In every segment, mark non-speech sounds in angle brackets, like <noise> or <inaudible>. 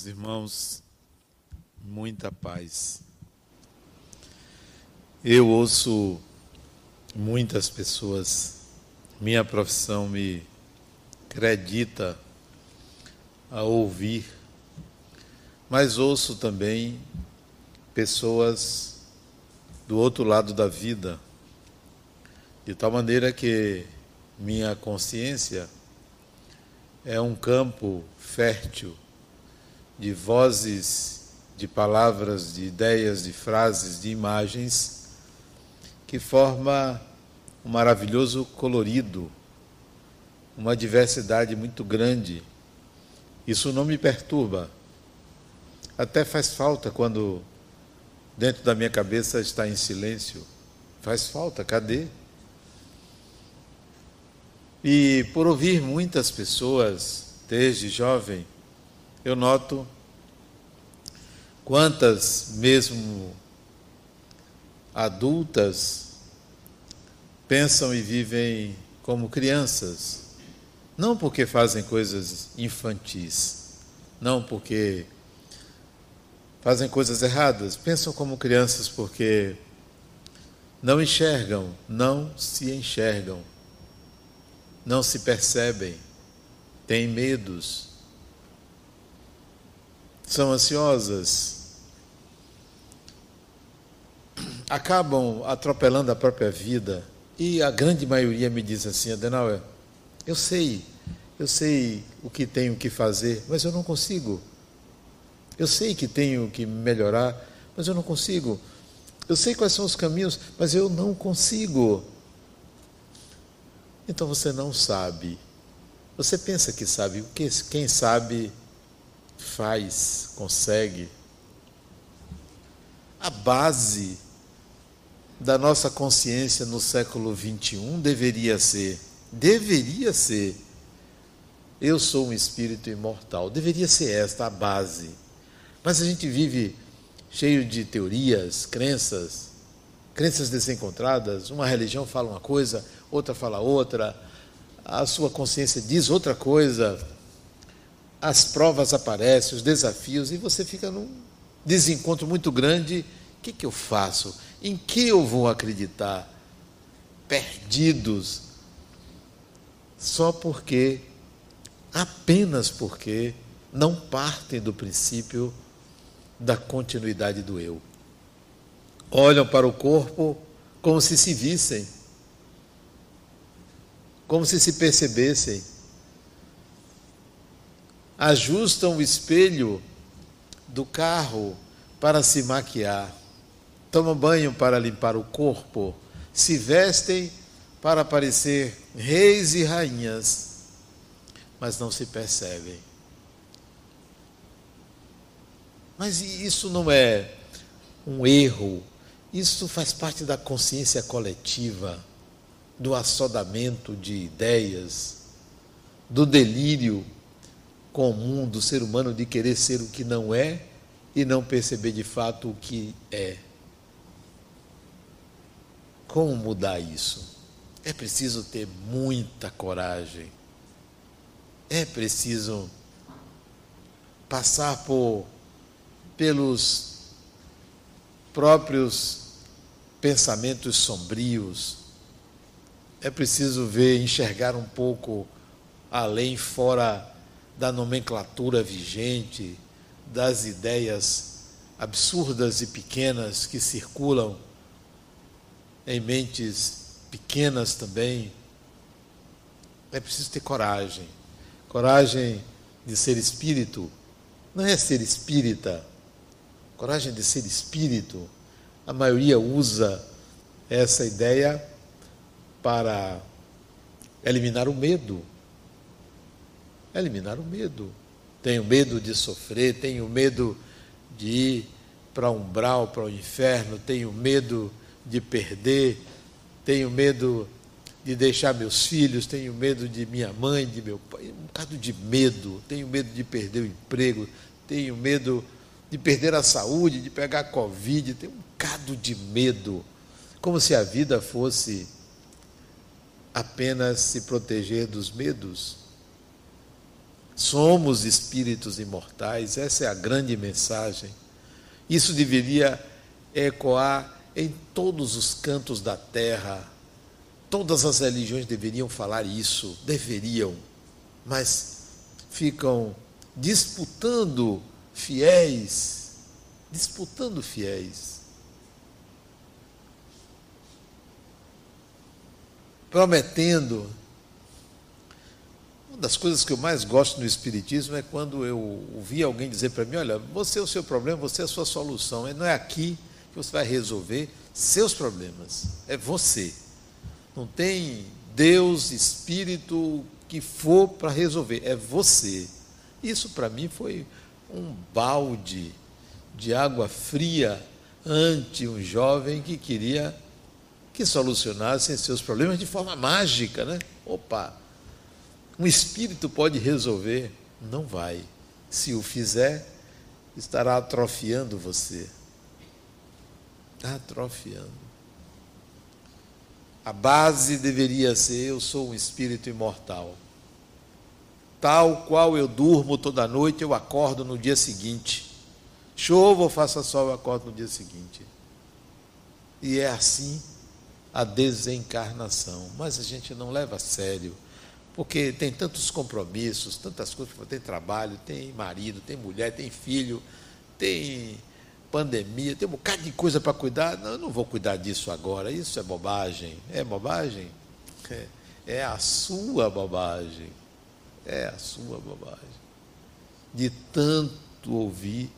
meus irmãos, muita paz. Eu ouço muitas pessoas, minha profissão me acredita a ouvir, mas ouço também pessoas do outro lado da vida, de tal maneira que minha consciência é um campo fértil de vozes, de palavras, de ideias, de frases, de imagens, que forma um maravilhoso colorido, uma diversidade muito grande. Isso não me perturba. Até faz falta quando dentro da minha cabeça está em silêncio. Faz falta, cadê? E por ouvir muitas pessoas, desde jovem, eu noto quantas, mesmo adultas, pensam e vivem como crianças, não porque fazem coisas infantis, não porque fazem coisas erradas, pensam como crianças porque não enxergam, não se enxergam, não se percebem, têm medos são ansiosas, acabam atropelando a própria vida. E a grande maioria me diz assim, Adenauer, eu sei, eu sei o que tenho que fazer, mas eu não consigo. Eu sei que tenho que melhorar, mas eu não consigo. Eu sei quais são os caminhos, mas eu não consigo. Então você não sabe. Você pensa que sabe. Quem sabe faz, consegue. A base da nossa consciência no século 21 deveria ser, deveria ser, eu sou um espírito imortal. Deveria ser esta a base. Mas a gente vive cheio de teorias, crenças, crenças desencontradas. Uma religião fala uma coisa, outra fala outra. A sua consciência diz outra coisa as provas aparecem, os desafios, e você fica num desencontro muito grande. O que, que eu faço? Em que eu vou acreditar? Perdidos. Só porque, apenas porque, não partem do princípio da continuidade do eu. Olham para o corpo como se se vissem, como se se percebessem ajustam o espelho do carro para se maquiar, tomam banho para limpar o corpo, se vestem para parecer reis e rainhas, mas não se percebem. Mas isso não é um erro, isso faz parte da consciência coletiva, do assodamento de ideias, do delírio comum do ser humano de querer ser o que não é e não perceber de fato o que é. Como mudar isso? É preciso ter muita coragem. É preciso passar por pelos próprios pensamentos sombrios. É preciso ver, enxergar um pouco além, fora da nomenclatura vigente, das ideias absurdas e pequenas que circulam em mentes pequenas também. É preciso ter coragem. Coragem de ser espírito. Não é ser espírita. Coragem de ser espírito. A maioria usa essa ideia para eliminar o medo eliminar o medo. Tenho medo de sofrer, tenho medo de ir para um umbral, para o inferno, tenho medo de perder, tenho medo de deixar meus filhos, tenho medo de minha mãe, de meu pai, um bocado de medo, tenho medo de perder o emprego, tenho medo de perder a saúde, de pegar Covid, tenho um bocado de medo, como se a vida fosse apenas se proteger dos medos Somos espíritos imortais, essa é a grande mensagem. Isso deveria ecoar em todos os cantos da terra. Todas as religiões deveriam falar isso, deveriam, mas ficam disputando fiéis, disputando fiéis. Prometendo. Uma das coisas que eu mais gosto no Espiritismo é quando eu ouvi alguém dizer para mim: olha, você é o seu problema, você é a sua solução. Não é aqui que você vai resolver seus problemas, é você. Não tem Deus, Espírito, que for para resolver, é você. Isso para mim foi um balde de água fria ante um jovem que queria que solucionasse seus problemas de forma mágica, né? Opa, um espírito pode resolver? Não vai. Se o fizer, estará atrofiando você. Atrofiando. A base deveria ser: eu sou um espírito imortal. Tal qual eu durmo toda noite, eu acordo no dia seguinte. Chova ou faça sol, eu acordo no dia seguinte. E é assim a desencarnação. Mas a gente não leva a sério, porque tem tantos compromissos, tantas coisas, tem trabalho, tem marido, tem mulher, tem filho, tem pandemia, tem um bocado de coisa para cuidar. Não, eu não vou cuidar disso agora, isso é bobagem. É bobagem? É, é a sua bobagem. É a sua bobagem. De tanto ouvir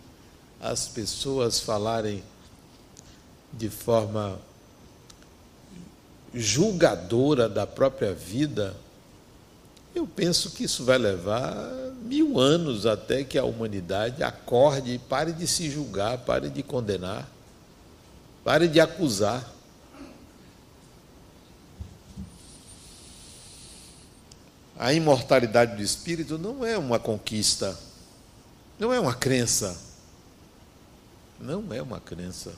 as pessoas falarem de forma julgadora da própria vida, eu penso que isso vai levar mil anos até que a humanidade acorde e pare de se julgar, pare de condenar, pare de acusar. A imortalidade do espírito não é uma conquista, não é uma crença. Não é uma crença.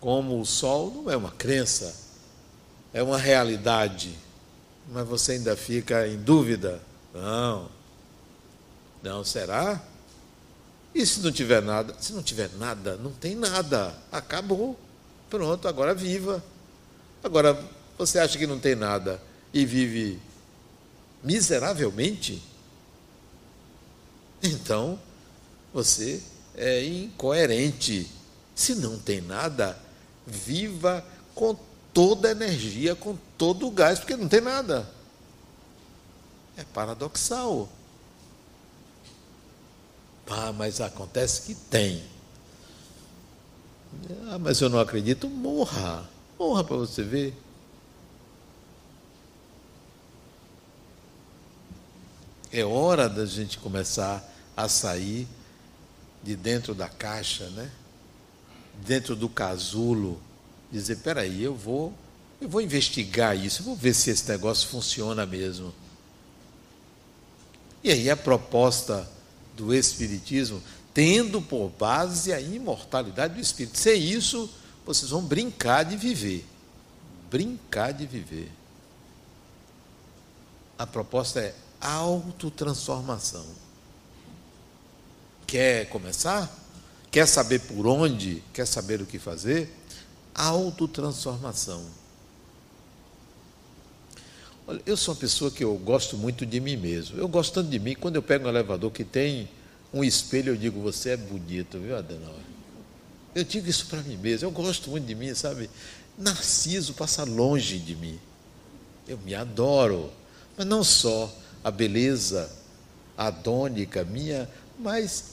Como o sol não é uma crença, é uma realidade. Mas você ainda fica em dúvida? Não. Não, será? E se não tiver nada? Se não tiver nada, não tem nada. Acabou. Pronto, agora viva. Agora, você acha que não tem nada e vive miseravelmente? Então, você é incoerente. Se não tem nada, viva com toda a energia, com todo o gás, porque não tem nada. É paradoxal. Ah, mas acontece que tem. Ah, mas eu não acredito, morra. Morra para você ver. É hora da gente começar a sair de dentro da caixa, né? dentro do casulo, dizer, peraí, eu vou, eu vou investigar isso, vou ver se esse negócio funciona mesmo. E aí a proposta do Espiritismo, tendo por base a imortalidade do Espírito. Sem isso, vocês vão brincar de viver. Brincar de viver. A proposta é autotransformação. Quer começar? Quer saber por onde? Quer saber o que fazer? Autotransformação. Olha, eu sou uma pessoa que eu gosto muito de mim mesmo. Eu gosto tanto de mim, quando eu pego um elevador que tem um espelho, eu digo, você é bonito, viu, Adenauer? Eu digo isso para mim mesmo, eu gosto muito de mim, sabe? Narciso passa longe de mim. Eu me adoro. Mas não só a beleza adônica minha, mas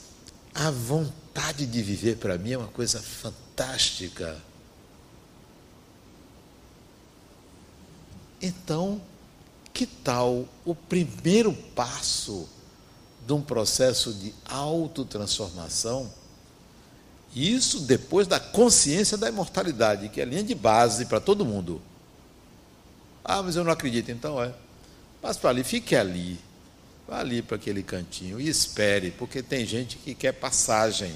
a vontade de viver para mim é uma coisa fantástica. Então, que tal o primeiro passo de um processo de autotransformação? Isso depois da consciência da imortalidade, que é a linha de base para todo mundo. Ah, mas eu não acredito, então é. Passe para ali, fique ali. Vá ali para aquele cantinho e espere, porque tem gente que quer passagem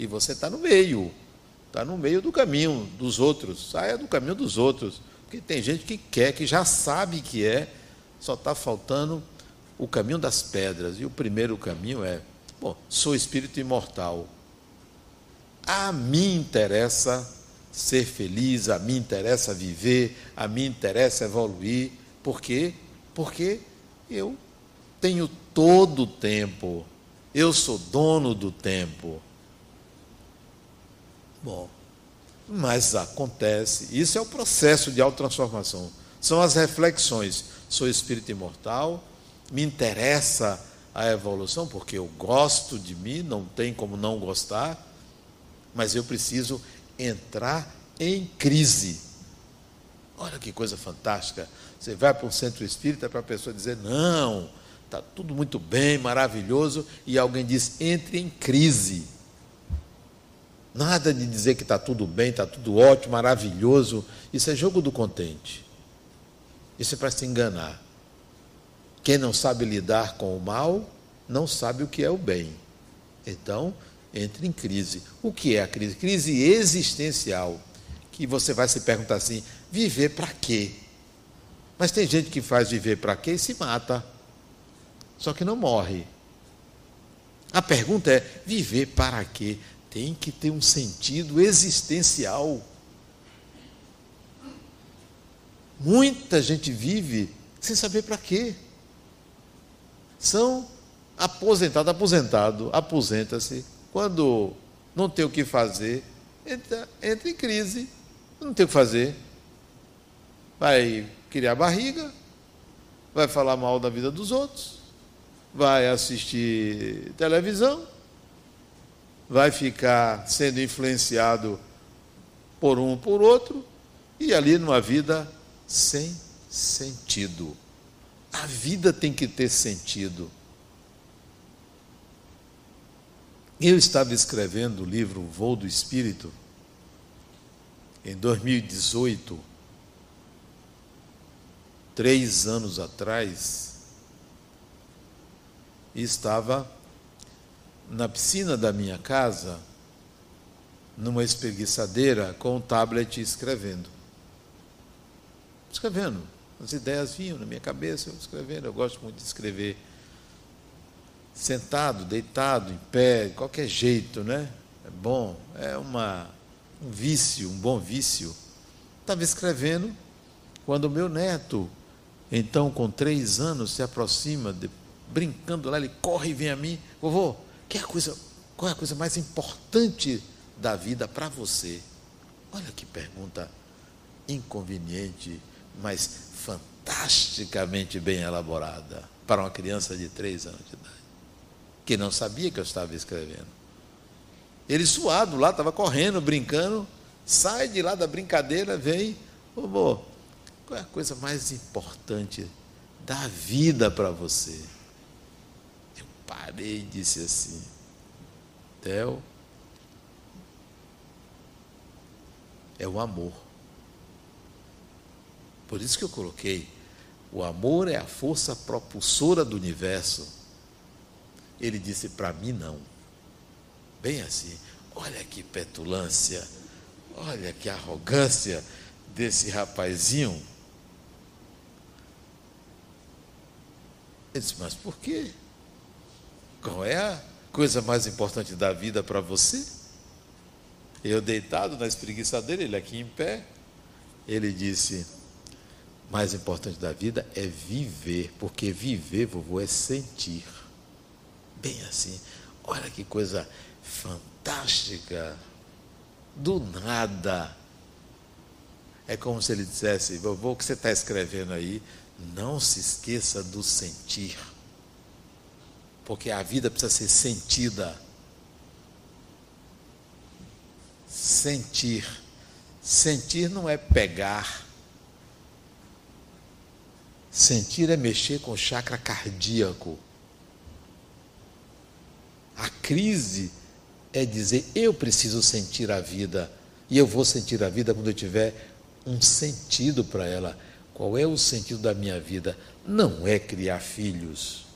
e você está no meio, está no meio do caminho dos outros. Saia do caminho dos outros, porque tem gente que quer, que já sabe que é, só está faltando o caminho das pedras. E o primeiro caminho é: bom, sou espírito imortal. A mim interessa ser feliz, a mim interessa viver, a mim interessa evoluir. Por quê? Porque eu tenho todo o tempo. Eu sou dono do tempo. Bom, mas acontece, isso é o processo de autotransformação. São as reflexões. Sou espírito imortal, me interessa a evolução, porque eu gosto de mim, não tem como não gostar, mas eu preciso entrar em crise. Olha que coisa fantástica. Você vai para um centro espírita para a pessoa dizer: não, está tudo muito bem, maravilhoso, e alguém diz: entre em crise. Nada de dizer que está tudo bem, está tudo ótimo, maravilhoso. Isso é jogo do contente. Isso é para se enganar. Quem não sabe lidar com o mal, não sabe o que é o bem. Então, entre em crise. O que é a crise? Crise existencial. Que você vai se perguntar assim: viver para quê? Mas tem gente que faz viver para quê e se mata. Só que não morre. A pergunta é: viver para quê? Tem que ter um sentido existencial. Muita gente vive sem saber para quê. São aposentados, aposentado, aposenta-se. Quando não tem o que fazer, entra, entra em crise. Não tem o que fazer. Vai criar barriga, vai falar mal da vida dos outros, vai assistir televisão, vai ficar sendo influenciado por um por outro, e ali numa vida sem sentido. A vida tem que ter sentido. Eu estava escrevendo o livro Voo do Espírito em 2018, três anos atrás, e estava na piscina da minha casa, numa espreguiçadeira, com um tablet escrevendo. Escrevendo. As ideias vinham na minha cabeça, eu escrevendo. Eu gosto muito de escrever sentado, deitado, em pé, de qualquer jeito, né? É bom, é uma, um vício, um bom vício. Estava escrevendo quando o meu neto, então com três anos, se aproxima, de, brincando lá, ele corre e vem a mim, vovô, que é a coisa, qual é a coisa mais importante da vida para você? Olha que pergunta inconveniente, mas fantasticamente bem elaborada para uma criança de três anos de idade, que não sabia que eu estava escrevendo. Ele suado lá, estava correndo, brincando, sai de lá da brincadeira, vem, vovô, qual é a coisa mais importante da vida para você? parei e disse assim: Theo, é o amor. Por isso que eu coloquei: o amor é a força propulsora do universo. Ele disse para mim: não. Bem assim, olha que petulância, olha que arrogância desse rapazinho. Ele disse: mas por quê? Qual é a coisa mais importante da vida para você? Eu deitado na espreguiçadeira, ele aqui em pé. Ele disse: mais importante da vida é viver, porque viver, vovô, é sentir. Bem assim. Olha que coisa fantástica. Do nada. É como se ele dissesse: vovô, o que você está escrevendo aí? Não se esqueça do sentir porque a vida precisa ser sentida. Sentir. Sentir não é pegar. Sentir é mexer com o chakra cardíaco. A crise é dizer: eu preciso sentir a vida. E eu vou sentir a vida quando eu tiver um sentido para ela. Qual é o sentido da minha vida? Não é criar filhos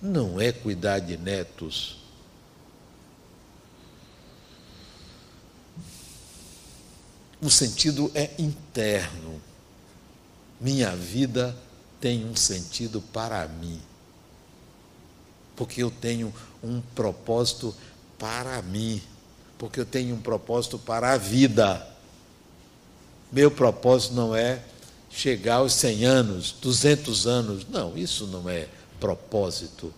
não é cuidar de netos. O sentido é interno. Minha vida tem um sentido para mim. Porque eu tenho um propósito para mim. Porque eu tenho um propósito para a vida. Meu propósito não é chegar aos 100 anos, 200 anos. Não, isso não é propósito.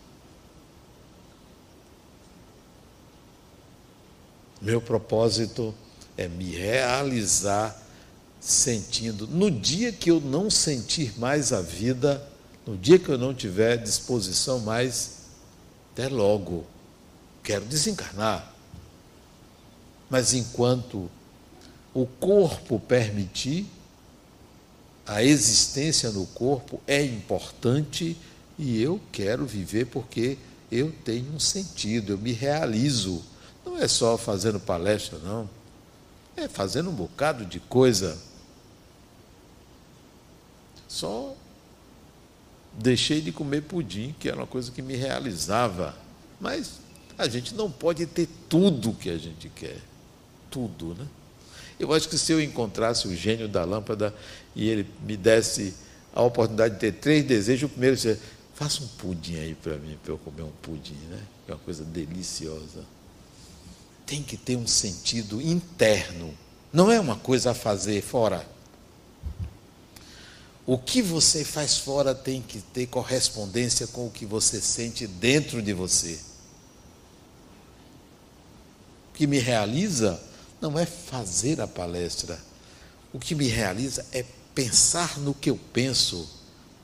Meu propósito é me realizar sentindo. No dia que eu não sentir mais a vida, no dia que eu não tiver disposição mais, até logo, quero desencarnar. Mas enquanto o corpo permitir, a existência no corpo é importante e eu quero viver porque eu tenho um sentido, eu me realizo. Não é só fazendo palestra, não. É fazendo um bocado de coisa. Só deixei de comer pudim, que era uma coisa que me realizava. Mas a gente não pode ter tudo que a gente quer. Tudo, né? Eu acho que se eu encontrasse o gênio da lâmpada e ele me desse a oportunidade de ter três desejos, o primeiro seria, faça um pudim aí para mim, para eu comer um pudim, né? É uma coisa deliciosa. Tem que ter um sentido interno, não é uma coisa a fazer fora. O que você faz fora tem que ter correspondência com o que você sente dentro de você. O que me realiza não é fazer a palestra. O que me realiza é pensar no que eu penso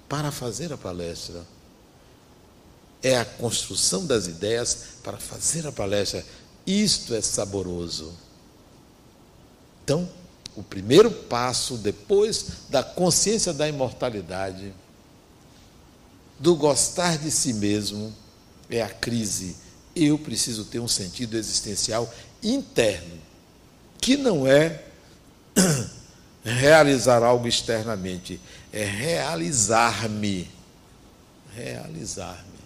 para fazer a palestra. É a construção das ideias para fazer a palestra. Isto é saboroso. Então, o primeiro passo depois da consciência da imortalidade, do gostar de si mesmo, é a crise. Eu preciso ter um sentido existencial interno que não é realizar algo externamente, é realizar-me. Realizar-me.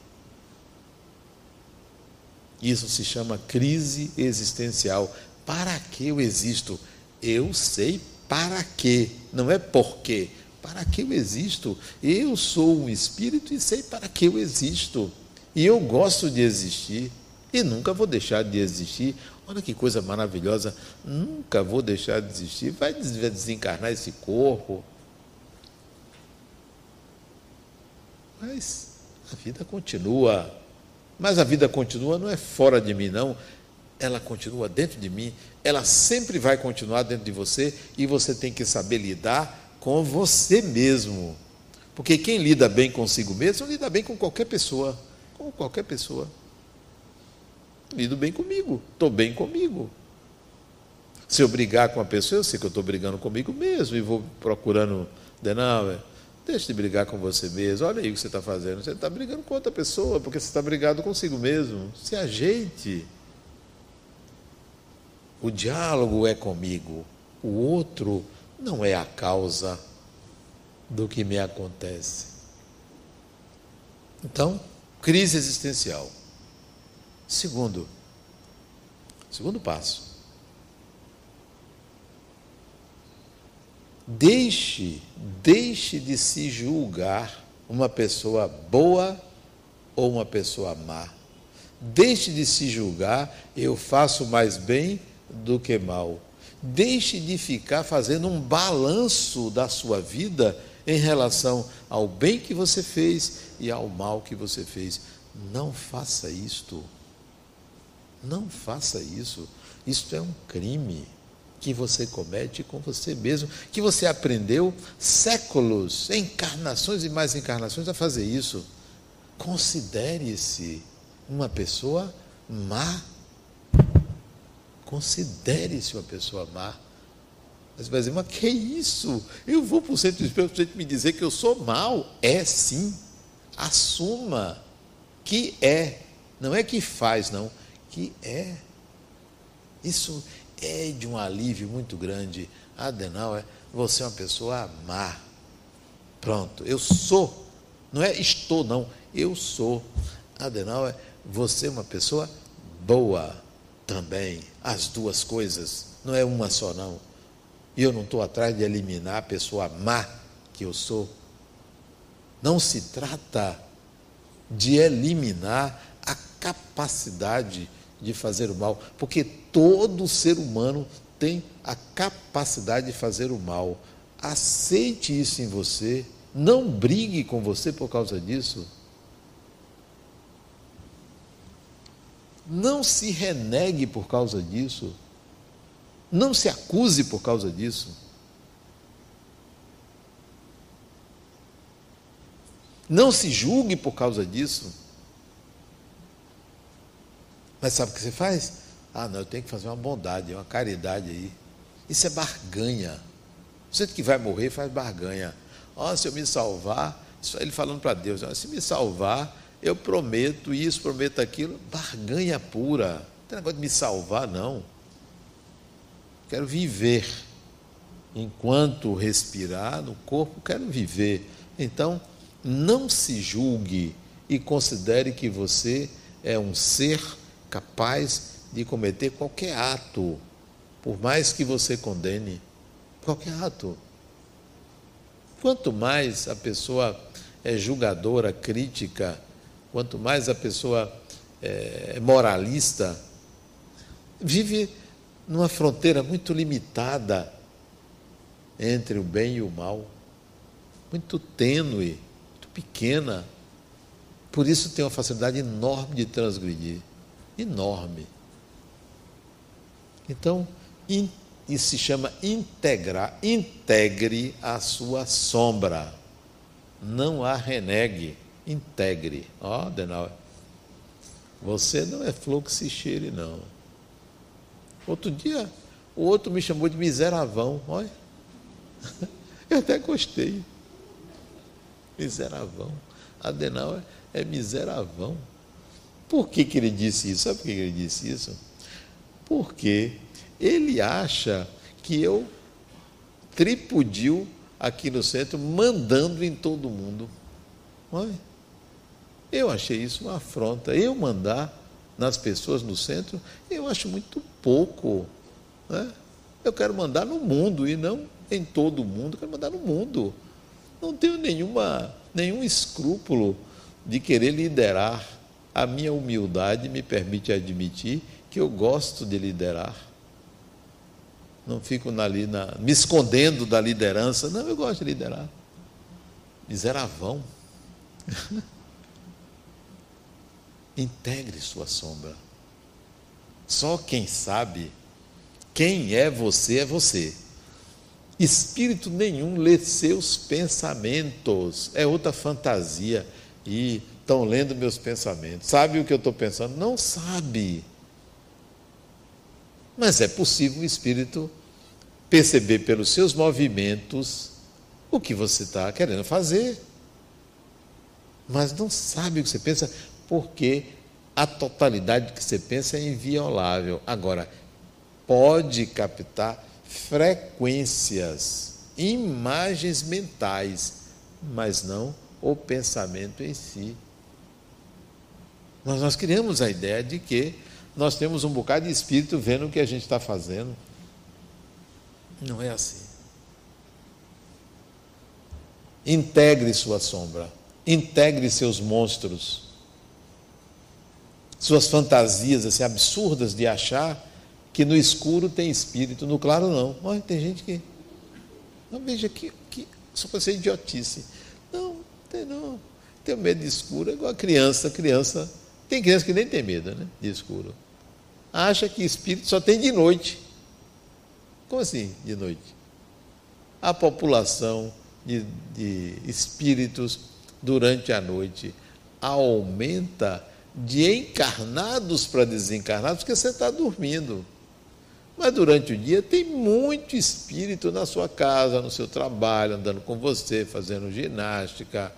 Isso se chama crise existencial. Para que eu existo? Eu sei para quê, não é porquê. Para que eu existo? Eu sou um espírito e sei para que eu existo. E eu gosto de existir e nunca vou deixar de existir. Olha que coisa maravilhosa. Nunca vou deixar de existir. Vai desencarnar esse corpo. Mas a vida continua. Mas a vida continua não é fora de mim, não. Ela continua dentro de mim. Ela sempre vai continuar dentro de você. E você tem que saber lidar com você mesmo. Porque quem lida bem consigo mesmo, lida bem com qualquer pessoa. Com qualquer pessoa lido bem comigo, estou bem comigo. Se eu brigar com a pessoa, eu sei que eu estou brigando comigo mesmo e vou procurando, não, deixa de brigar com você mesmo, olha aí o que você está fazendo. Você está brigando com outra pessoa, porque você está brigado consigo mesmo. Se ajeite. O diálogo é comigo, o outro não é a causa do que me acontece. Então, crise existencial. Segundo, segundo passo. Deixe, deixe de se julgar uma pessoa boa ou uma pessoa má. Deixe de se julgar, eu faço mais bem do que mal. Deixe de ficar fazendo um balanço da sua vida em relação ao bem que você fez e ao mal que você fez. Não faça isto. Não faça isso. Isto é um crime que você comete com você mesmo, que você aprendeu séculos, encarnações e mais encarnações a fazer isso. Considere-se uma pessoa má. Considere-se uma pessoa má. Mas vai dizer, mas que isso? Eu vou para o centro espírita para me dizer que eu sou mal. É sim. Assuma que é. Não é que faz, não que é. Isso é de um alívio muito grande. Adenauer, você é uma pessoa má. Pronto, eu sou. Não é estou, não. Eu sou. Adenauer, você é uma pessoa boa também. As duas coisas. Não é uma só, não. E eu não estou atrás de eliminar a pessoa má que eu sou. Não se trata de eliminar a capacidade de fazer o mal, porque todo ser humano tem a capacidade de fazer o mal. Aceite isso em você, não brigue com você por causa disso. Não se renegue por causa disso. Não se acuse por causa disso. Não se julgue por causa disso. Mas sabe o que você faz? Ah, não, eu tenho que fazer uma bondade, uma caridade aí. Isso é barganha. Você que vai morrer faz barganha. Ó, oh, se eu me salvar, ele falando para Deus, oh, se me salvar, eu prometo isso, prometo aquilo. Barganha pura. Não tem negócio de me salvar, não. Quero viver. Enquanto respirar no corpo, quero viver. Então, não se julgue e considere que você é um ser capaz de cometer qualquer ato, por mais que você condene, qualquer ato. Quanto mais a pessoa é julgadora, crítica, quanto mais a pessoa é moralista, vive numa fronteira muito limitada entre o bem e o mal, muito tênue pequena. Por isso tem uma facilidade enorme de transgredir. Enorme. Então, isso se chama integrar. Integre a sua sombra. Não a renegue. Integre. Ó, oh, Denal. Você não é que se cheire, não. Outro dia, o outro me chamou de miseravão. Olha. <laughs> Eu até gostei. Miseravão. Adenauer é miseravão. Por que, que ele disse isso? Sabe por que ele disse isso? Porque ele acha que eu tripudio aqui no centro, mandando em todo mundo. Olha, eu achei isso uma afronta. Eu mandar nas pessoas no centro, eu acho muito pouco. Né? Eu quero mandar no mundo e não em todo o mundo, eu quero mandar no mundo não tenho nenhuma, nenhum escrúpulo de querer liderar. A minha humildade me permite admitir que eu gosto de liderar. Não fico ali na, me escondendo da liderança. Não, eu gosto de liderar. Miseravão. <laughs> Integre sua sombra. Só quem sabe quem é você é você. Espírito nenhum lê seus pensamentos. É outra fantasia. E estão lendo meus pensamentos. Sabe o que eu estou pensando? Não sabe. Mas é possível o Espírito perceber pelos seus movimentos o que você está querendo fazer. Mas não sabe o que você pensa, porque a totalidade que você pensa é inviolável. Agora, pode captar frequências, imagens mentais, mas não o pensamento em si. Nós, nós criamos a ideia de que nós temos um bocado de espírito vendo o que a gente está fazendo. Não é assim. Integre sua sombra, integre seus monstros, suas fantasias assim, absurdas de achar que no escuro tem espírito, no claro não. Olha, tem gente que. Não, veja que, que só pode ser idiotice. Não, tem não. Tem medo de escuro, é igual a criança. Criança. Tem criança que nem tem medo né, de escuro. Acha que espírito só tem de noite. Como assim, de noite? A população de, de espíritos durante a noite aumenta de encarnados para desencarnados, porque você está dormindo. Mas durante o dia tem muito espírito na sua casa, no seu trabalho, andando com você, fazendo ginástica,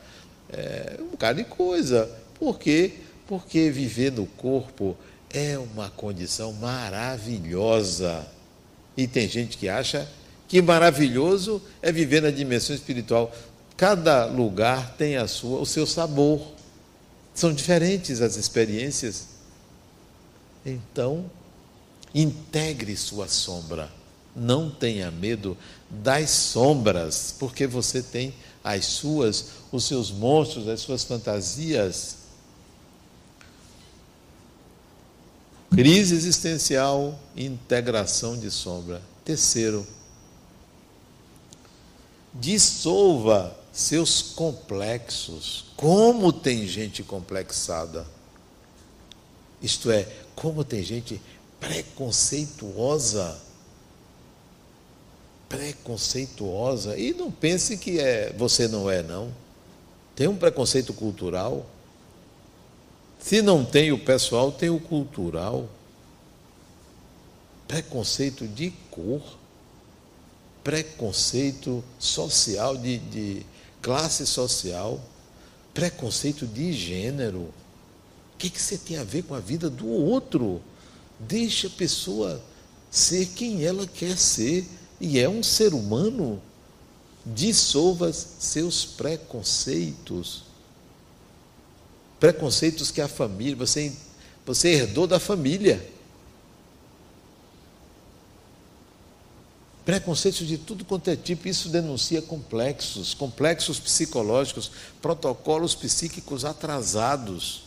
é, um bocado de coisa. Por quê? Porque viver no corpo é uma condição maravilhosa. E tem gente que acha que maravilhoso é viver na dimensão espiritual. Cada lugar tem a sua, o seu sabor. São diferentes as experiências. Então, Integre sua sombra. Não tenha medo das sombras, porque você tem as suas, os seus monstros, as suas fantasias. Crise existencial, integração de sombra. Terceiro, dissolva seus complexos. Como tem gente complexada? Isto é, como tem gente preconceituosa. Preconceituosa. E não pense que é, você não é, não. Tem um preconceito cultural. Se não tem o pessoal, tem o cultural. Preconceito de cor. Preconceito social, de, de classe social. Preconceito de gênero. O que, que você tem a ver com a vida do outro? Deixa a pessoa ser quem ela quer ser. E é um ser humano. Dissolva seus preconceitos. Preconceitos que a família, você, você herdou da família. Preconceitos de tudo quanto é tipo, isso denuncia complexos, complexos psicológicos, protocolos psíquicos atrasados.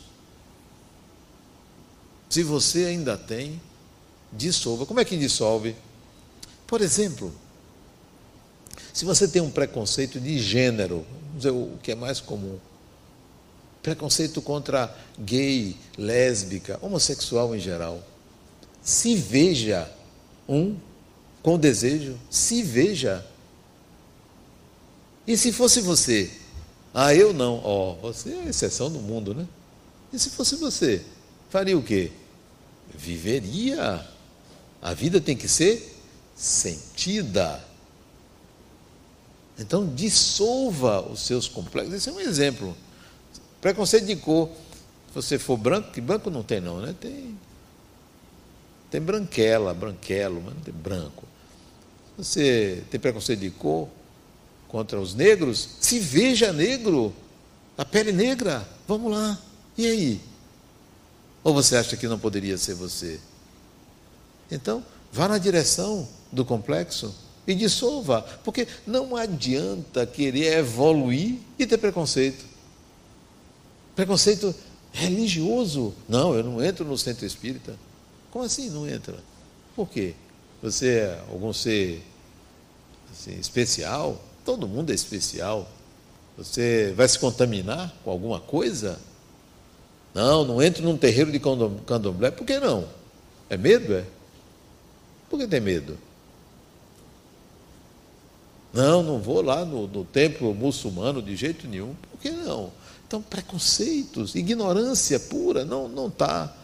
Se você ainda tem, dissolva. Como é que dissolve? Por exemplo, se você tem um preconceito de gênero, vamos dizer o que é mais comum, preconceito contra gay, lésbica, homossexual em geral, se veja um com desejo, se veja. E se fosse você? Ah, eu não. Ó, oh, você é a exceção do mundo, né? E se fosse você? Faria o quê? viveria. A vida tem que ser sentida. Então, dissolva os seus complexos. Esse é um exemplo. Preconceito de cor. Se você for branco, que branco não tem, não, né? Tem, tem branquela, branquelo, mas não tem branco. Você tem preconceito de cor contra os negros? Se veja negro, a pele negra. Vamos lá. E aí? Ou você acha que não poderia ser você? Então, vá na direção do complexo e dissolva, porque não adianta querer evoluir e ter preconceito. Preconceito religioso. Não, eu não entro no centro espírita. Como assim não entra? Por quê? Você é algum ser assim, especial? Todo mundo é especial. Você vai se contaminar com alguma coisa? Não, não entro num terreiro de candomblé. Por que não? É medo, é? Por que tem medo? Não, não vou lá no, no templo muçulmano de jeito nenhum. Por que não? Então, preconceitos, ignorância pura, não não está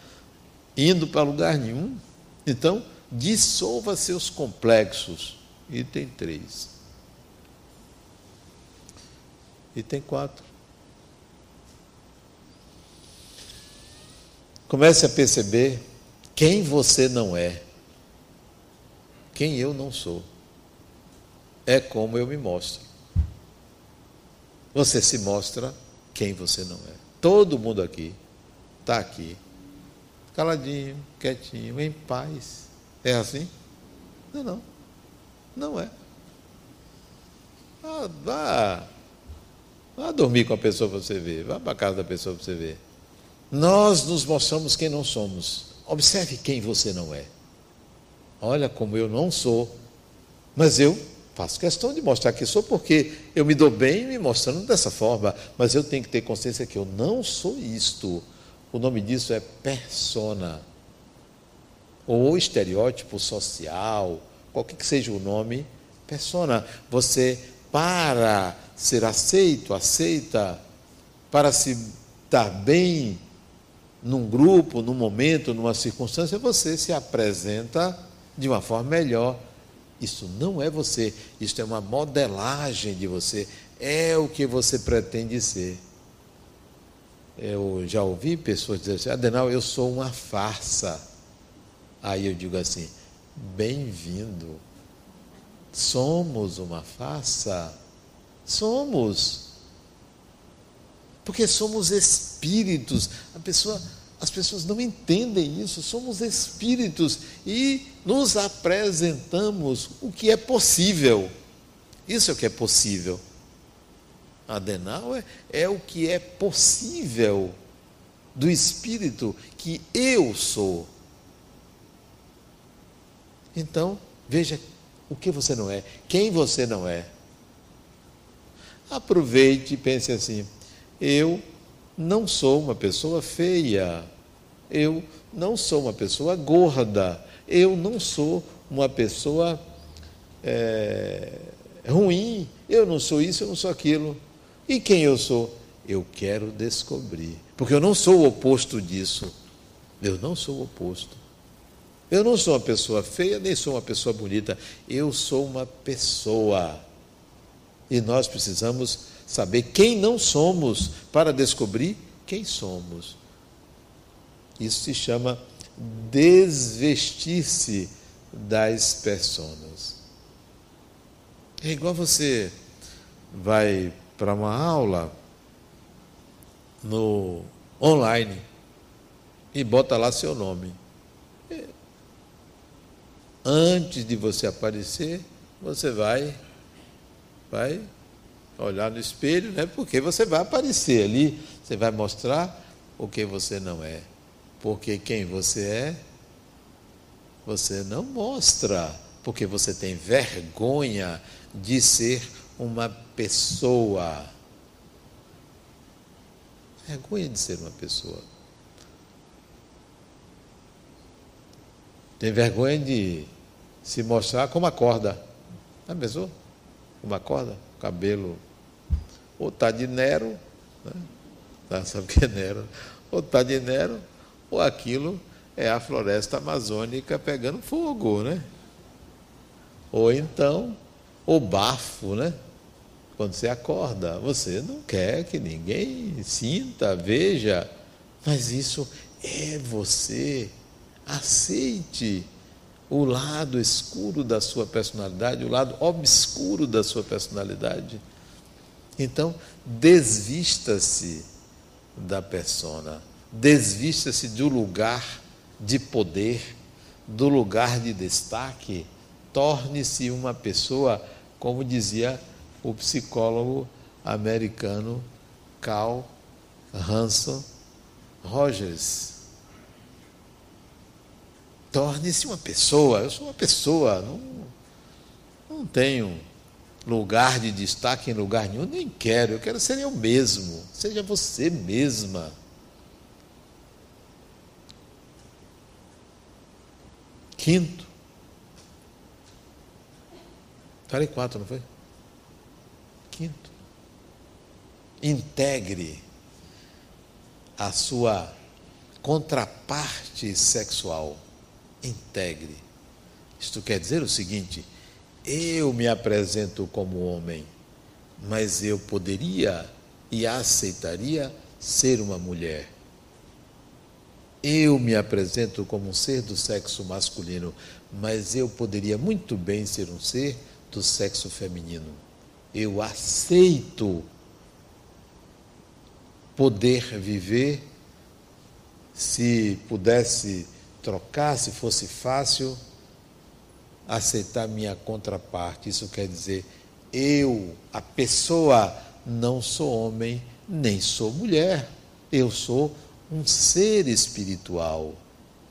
indo para lugar nenhum. Então, dissolva seus complexos. Item 3. Item 4. Comece a perceber quem você não é, quem eu não sou. É como eu me mostro. Você se mostra quem você não é. Todo mundo aqui está aqui, caladinho, quietinho, em paz. É assim? Não, não. Não é. Ah, vá, vá dormir com a pessoa para você ver. Vá para a casa da pessoa para você ver. Nós nos mostramos quem não somos. Observe quem você não é. Olha como eu não sou. Mas eu faço questão de mostrar que sou, porque eu me dou bem me mostrando dessa forma. Mas eu tenho que ter consciência que eu não sou isto. O nome disso é persona. Ou estereótipo social, qualquer que seja o nome, persona. Você, para ser aceito, aceita, para se estar bem num grupo, num momento, numa circunstância, você se apresenta de uma forma melhor. Isso não é você, isso é uma modelagem de você, é o que você pretende ser. Eu já ouvi pessoas dizer assim: Adenal, eu sou uma farsa. Aí eu digo assim: bem-vindo. Somos uma farsa. Somos. Porque somos espíritos. A pessoa as pessoas não entendem isso, somos espíritos e nos apresentamos o que é possível. Isso é o que é possível. Adenal é, é o que é possível do espírito que eu sou. Então, veja o que você não é, quem você não é. Aproveite e pense assim: eu não sou uma pessoa feia, eu não sou uma pessoa gorda, eu não sou uma pessoa é, ruim, eu não sou isso, eu não sou aquilo. E quem eu sou? Eu quero descobrir, porque eu não sou o oposto disso. Eu não sou o oposto. Eu não sou uma pessoa feia, nem sou uma pessoa bonita. Eu sou uma pessoa. E nós precisamos saber quem não somos para descobrir quem somos. Isso se chama desvestir-se das personas. É igual você vai para uma aula no online e bota lá seu nome. Antes de você aparecer, você vai vai olhar no espelho, né? Porque você vai aparecer ali, você vai mostrar o que você não é. Porque quem você é, você não mostra, porque você tem vergonha de ser uma pessoa. Vergonha de ser uma pessoa. Tem vergonha de se mostrar como acorda. Já pensou? Como acorda? Cabelo. Ou está de Nero, né? Tá, sabe o que é Nero? Ou está de Nero, ou aquilo é a floresta amazônica pegando fogo, né? Ou então o bafo, né? Quando você acorda, você não quer que ninguém sinta, veja, mas isso é você. Aceite o lado escuro da sua personalidade, o lado obscuro da sua personalidade. Então, desvista-se da persona desvista-se do lugar de poder, do lugar de destaque, torne-se uma pessoa, como dizia o psicólogo americano Carl Hanson Rogers. Torne-se uma pessoa. Eu sou uma pessoa, não, não tenho lugar de destaque em lugar nenhum, nem quero, eu quero ser eu mesmo. Seja você mesma. Quinto. Falei quatro, não foi? Quinto. Integre a sua contraparte sexual. Integre. Isto quer dizer o seguinte: eu me apresento como homem, mas eu poderia e aceitaria ser uma mulher. Eu me apresento como um ser do sexo masculino, mas eu poderia muito bem ser um ser do sexo feminino. Eu aceito poder viver, se pudesse trocar, se fosse fácil, aceitar minha contraparte. Isso quer dizer, eu, a pessoa, não sou homem, nem sou mulher. Eu sou um ser espiritual,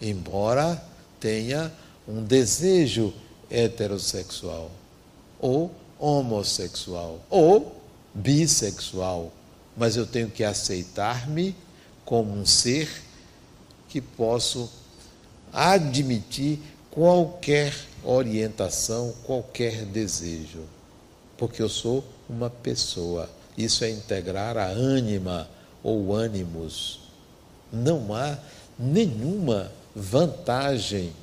embora tenha um desejo heterossexual, ou homossexual, ou bissexual, mas eu tenho que aceitar-me como um ser que posso admitir qualquer orientação, qualquer desejo, porque eu sou uma pessoa. Isso é integrar a ânima ou ânimos não há nenhuma vantagem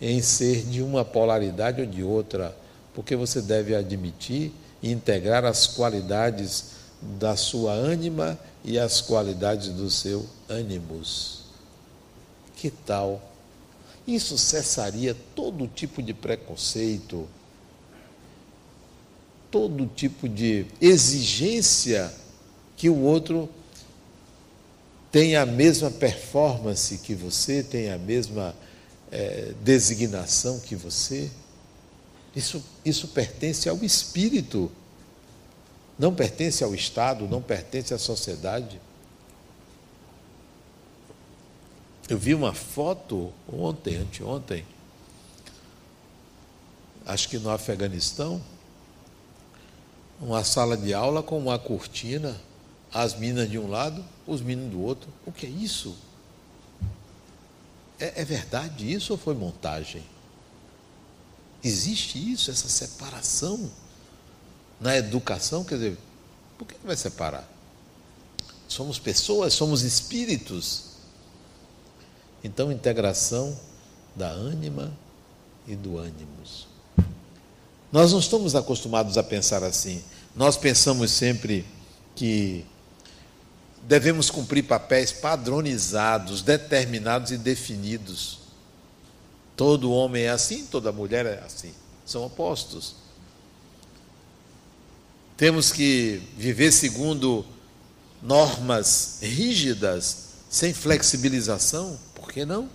em ser de uma polaridade ou de outra, porque você deve admitir e integrar as qualidades da sua ânima e as qualidades do seu ânimos. Que tal? Isso cessaria todo tipo de preconceito, todo tipo de exigência que o outro tem a mesma performance que você, tem a mesma é, designação que você. Isso, isso pertence ao espírito, não pertence ao Estado, não pertence à sociedade. Eu vi uma foto ontem, anteontem, acho que no Afeganistão, uma sala de aula com uma cortina, as minas de um lado, os meninos do outro. O que é isso? É, é verdade isso ou foi montagem? Existe isso, essa separação na educação? Quer dizer, por que vai separar? Somos pessoas, somos espíritos. Então, integração da ânima e do ânimos. Nós não estamos acostumados a pensar assim. Nós pensamos sempre que devemos cumprir papéis padronizados, determinados e definidos. Todo homem é assim, toda mulher é assim. São opostos. Temos que viver segundo normas rígidas, sem flexibilização, por que não?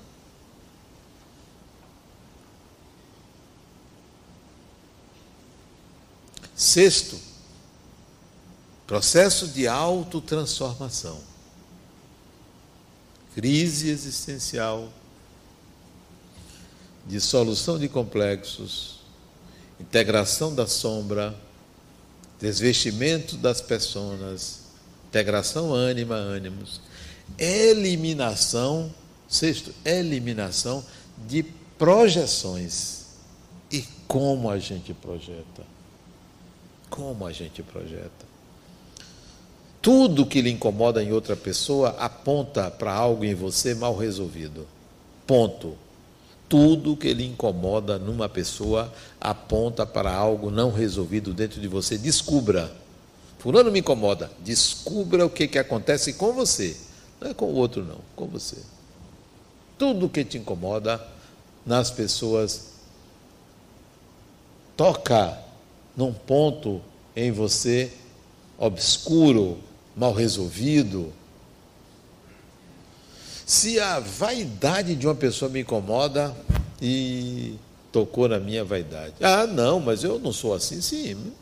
Sexto, processo de autotransformação. Crise existencial, dissolução de complexos, integração da sombra, desvestimento das pessoas, integração ânima, ânimos, eliminação, sexto, eliminação de projeções. E como a gente projeta? Como a gente projeta? Tudo que lhe incomoda em outra pessoa aponta para algo em você mal resolvido. Ponto. Tudo que lhe incomoda numa pessoa aponta para algo não resolvido dentro de você. Descubra. Fulano me incomoda. Descubra o que, que acontece com você. Não é com o outro, não, com você. Tudo que te incomoda nas pessoas toca num ponto em você obscuro, mal resolvido. Se a vaidade de uma pessoa me incomoda e tocou na minha vaidade. Ah, não, mas eu não sou assim. Sim.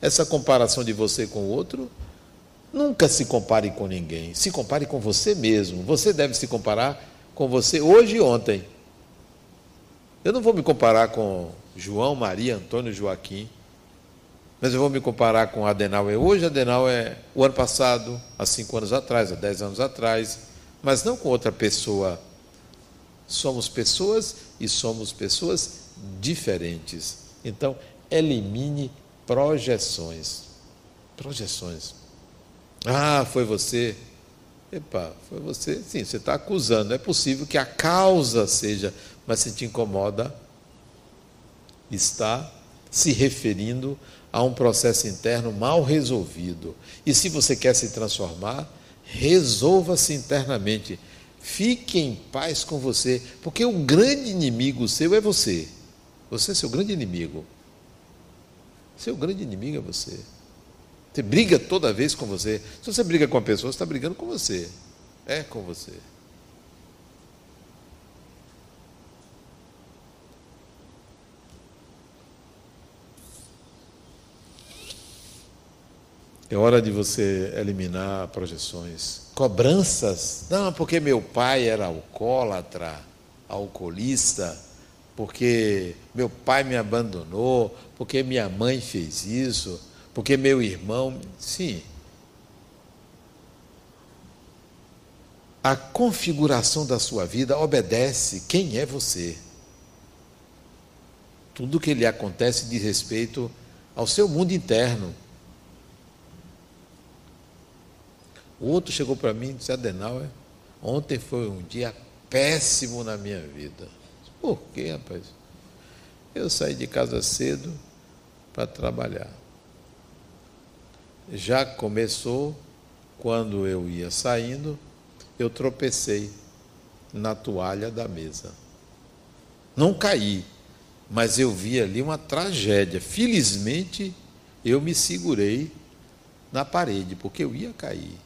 Essa comparação de você com o outro, nunca se compare com ninguém. Se compare com você mesmo. Você deve se comparar com você hoje e ontem. Eu não vou me comparar com João, Maria, Antônio, Joaquim. Mas eu vou me comparar com Adenauer hoje, Adenauer é o ano passado, há cinco anos atrás, há dez anos atrás, mas não com outra pessoa. Somos pessoas e somos pessoas diferentes. Então, elimine projeções. Projeções. Ah, foi você. Epa, foi você. Sim, você está acusando. É possível que a causa seja, mas se te incomoda, está se referindo a um processo interno mal resolvido. E se você quer se transformar, resolva-se internamente. Fique em paz com você, porque o grande inimigo seu é você. Você é seu grande inimigo. Seu grande inimigo é você. Você briga toda vez com você. Se você briga com a pessoa, você está brigando com você. É com você. É hora de você eliminar projeções. Cobranças. Não, porque meu pai era alcoólatra, alcoolista, porque meu pai me abandonou, porque minha mãe fez isso, porque meu irmão. Sim. A configuração da sua vida obedece quem é você. Tudo que lhe acontece diz respeito ao seu mundo interno. O outro chegou para mim e disse, Adenauer, ontem foi um dia péssimo na minha vida. Por quê, rapaz? Eu saí de casa cedo para trabalhar. Já começou, quando eu ia saindo, eu tropecei na toalha da mesa. Não caí, mas eu vi ali uma tragédia. Felizmente, eu me segurei na parede, porque eu ia cair.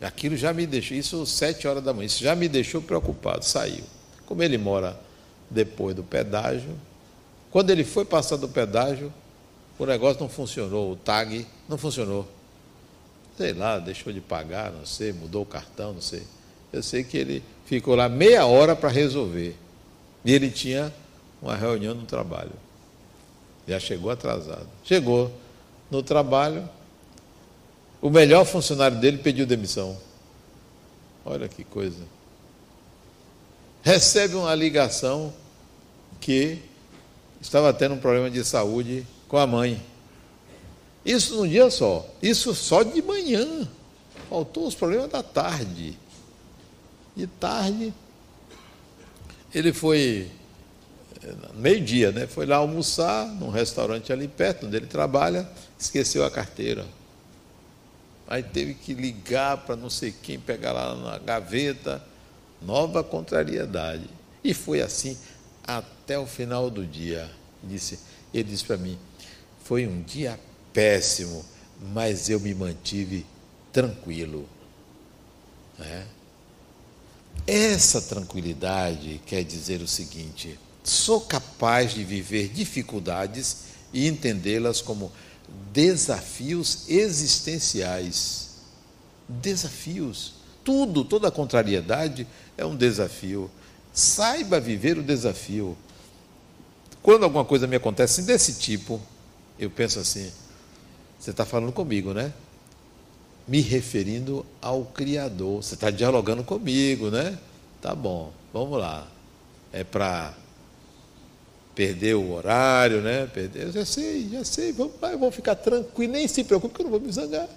Aquilo já me deixou, isso sete horas da manhã, isso já me deixou preocupado, saiu. Como ele mora depois do pedágio, quando ele foi passar do pedágio, o negócio não funcionou, o tag não funcionou. Sei lá, deixou de pagar, não sei, mudou o cartão, não sei. Eu sei que ele ficou lá meia hora para resolver. E ele tinha uma reunião no trabalho. Já chegou atrasado. Chegou no trabalho, o melhor funcionário dele pediu demissão. Olha que coisa. Recebe uma ligação que estava tendo um problema de saúde com a mãe. Isso num dia só. Isso só de manhã. Faltou os problemas da tarde. De tarde, ele foi, eh, meio-dia, né? Foi lá almoçar num restaurante ali perto, onde ele trabalha, esqueceu a carteira. Aí teve que ligar para não sei quem, pegar lá na gaveta. Nova contrariedade. E foi assim até o final do dia. Disse, ele disse para mim: foi um dia péssimo, mas eu me mantive tranquilo. É? Essa tranquilidade quer dizer o seguinte: sou capaz de viver dificuldades e entendê-las como desafios existenciais. Desafios. Tudo, toda contrariedade é um desafio. Saiba viver o desafio. Quando alguma coisa me acontece desse tipo, eu penso assim: você está falando comigo, né? Me referindo ao Criador. Você está dialogando comigo, né? Tá bom, vamos lá. É para perder o horário, né? Perder, eu já sei, já sei, vamos, vou ficar tranquilo, nem se preocupe que eu não vou me zangar.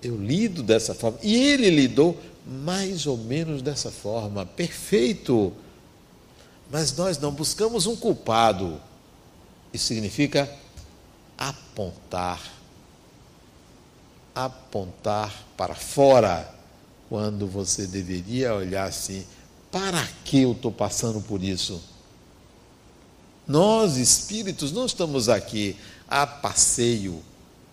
Eu lido dessa forma. E ele lidou mais ou menos dessa forma, perfeito. Mas nós não buscamos um culpado. Isso significa apontar. Apontar para fora, quando você deveria olhar assim: para que eu estou passando por isso? Nós, espíritos, não estamos aqui a passeio.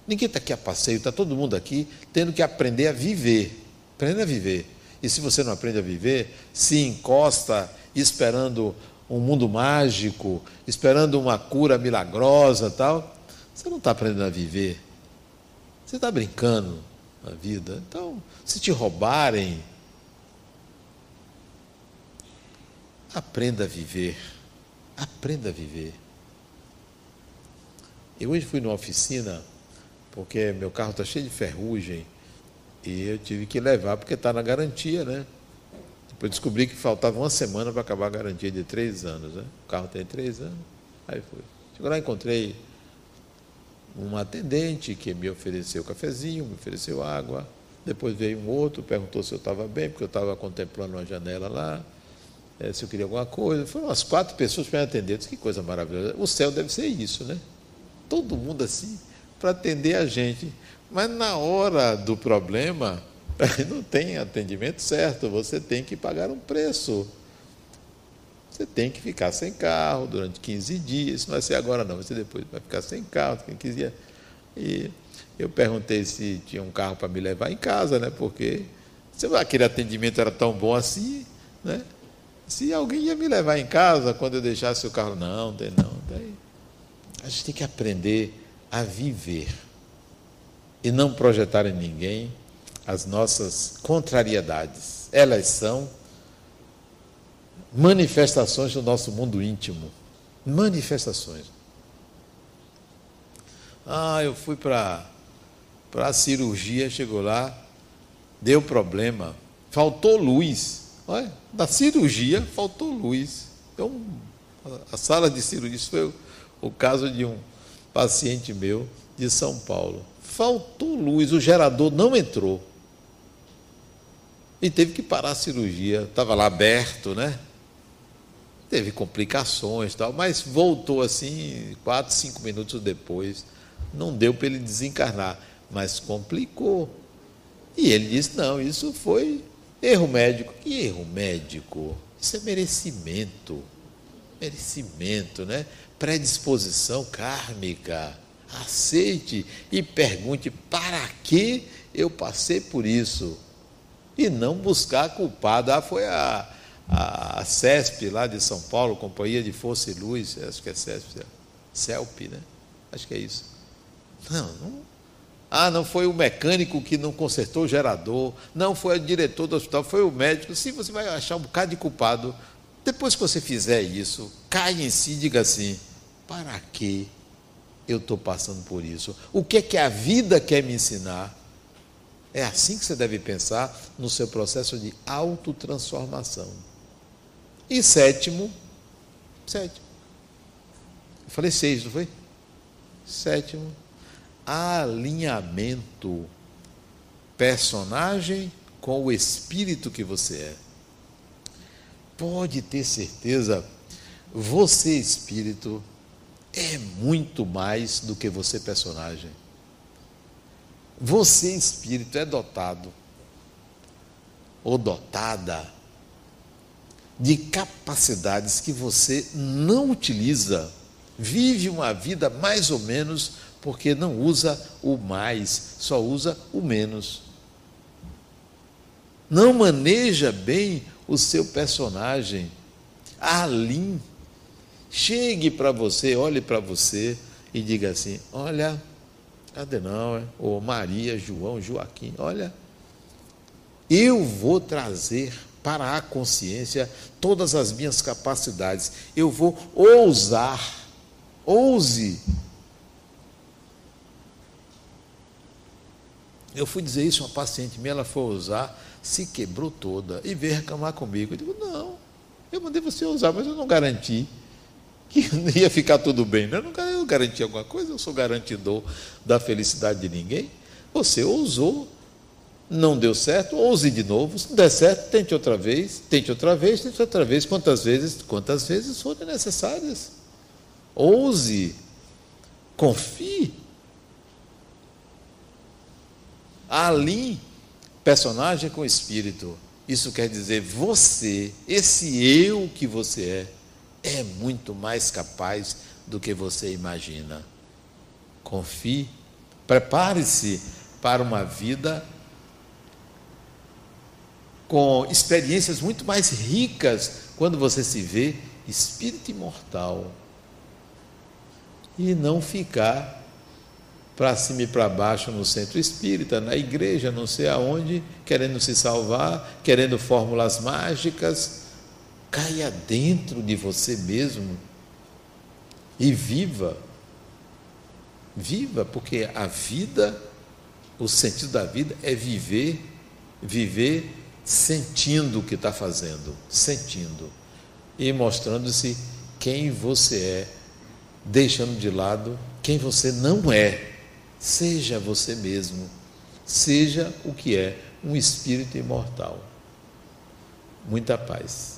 Ninguém está aqui a passeio, está todo mundo aqui tendo que aprender a viver. Aprenda a viver. E se você não aprende a viver, se encosta esperando um mundo mágico, esperando uma cura milagrosa tal, você não está aprendendo a viver. Você está brincando na vida. Então, se te roubarem, aprenda a viver. Aprenda a viver. Eu hoje fui numa oficina, porque meu carro está cheio de ferrugem, e eu tive que levar porque está na garantia, né? Depois descobri que faltava uma semana para acabar a garantia de três anos, né? O carro tem três anos. Aí fui. Chegou lá encontrei um atendente que me ofereceu cafezinho, me ofereceu água. Depois veio um outro, perguntou se eu estava bem, porque eu estava contemplando uma janela lá é, se eu queria alguma coisa. Foram umas quatro pessoas para me atender. disse, que coisa maravilhosa. O céu deve ser isso, né? Todo mundo assim, para atender a gente. Mas na hora do problema, <laughs> não tem atendimento certo, você tem que pagar um preço. Você tem que ficar sem carro durante 15 dias. Isso não vai ser agora, não, vai ser depois. Vai ficar sem carro, quem quiser. E eu perguntei se tinha um carro para me levar em casa, né? Porque aquele atendimento era tão bom assim, né? Se alguém ia me levar em casa quando eu deixasse o carro, não, não. Daí. A gente tem que aprender a viver e não projetar em ninguém as nossas contrariedades. Elas são manifestações do nosso mundo íntimo. Manifestações. Ah, eu fui para a cirurgia, chegou lá, deu problema, faltou luz. Olha, da cirurgia faltou luz. Então, a sala de cirurgia, isso foi o, o caso de um paciente meu de São Paulo. Faltou luz, o gerador não entrou. E teve que parar a cirurgia. Estava lá aberto, né? Teve complicações tal, mas voltou assim, quatro, cinco minutos depois. Não deu para ele desencarnar, mas complicou. E ele disse: não, isso foi Erro médico. Que erro médico? Isso é merecimento. Merecimento, né? Predisposição kármica. Aceite e pergunte para que eu passei por isso. E não buscar culpado. Ah, foi a, a, a CESP lá de São Paulo, Companhia de Força e Luz, acho que é CESP, CELP, né? Acho que é isso. Não, não. Ah, não foi o mecânico que não consertou o gerador, não foi o diretor do hospital, foi o médico. Sim, você vai achar um bocado de culpado. Depois que você fizer isso, caia em si e diga assim: para que eu estou passando por isso? O que é que a vida quer me ensinar? É assim que você deve pensar no seu processo de autotransformação. E sétimo, sétimo. Eu falei seis, não foi? Sétimo, alinhamento personagem com o espírito que você é. Pode ter certeza, você espírito é muito mais do que você personagem. Você espírito é dotado ou dotada de capacidades que você não utiliza, vive uma vida mais ou menos porque não usa o mais, só usa o menos. Não maneja bem o seu personagem. Alim. Chegue para você, olhe para você e diga assim: Olha, Adenauer, ou Maria, João, Joaquim, olha, eu vou trazer para a consciência todas as minhas capacidades. Eu vou ousar. Ouse. Eu fui dizer isso a uma paciente minha, ela foi usar, se quebrou toda e veio reclamar comigo. Eu digo, não, eu mandei você usar, mas eu não garanti que <laughs> ia ficar tudo bem. Né? Eu não garanti alguma coisa, eu sou garantidor da felicidade de ninguém. Você ousou, não deu certo, ouse de novo. Se não der certo, tente outra vez, tente outra vez, tente outra vez, quantas vezes, quantas vezes forem necessárias. Ouse, confie. Alinhe personagem com espírito. Isso quer dizer você, esse eu que você é, é muito mais capaz do que você imagina. Confie, prepare-se para uma vida com experiências muito mais ricas quando você se vê espírito imortal e não ficar para cima e para baixo no centro espírita, na igreja, não sei aonde, querendo se salvar, querendo fórmulas mágicas. Caia dentro de você mesmo e viva. Viva, porque a vida, o sentido da vida é viver, viver sentindo o que está fazendo, sentindo e mostrando-se quem você é, deixando de lado quem você não é. Seja você mesmo, seja o que é um espírito imortal. Muita paz.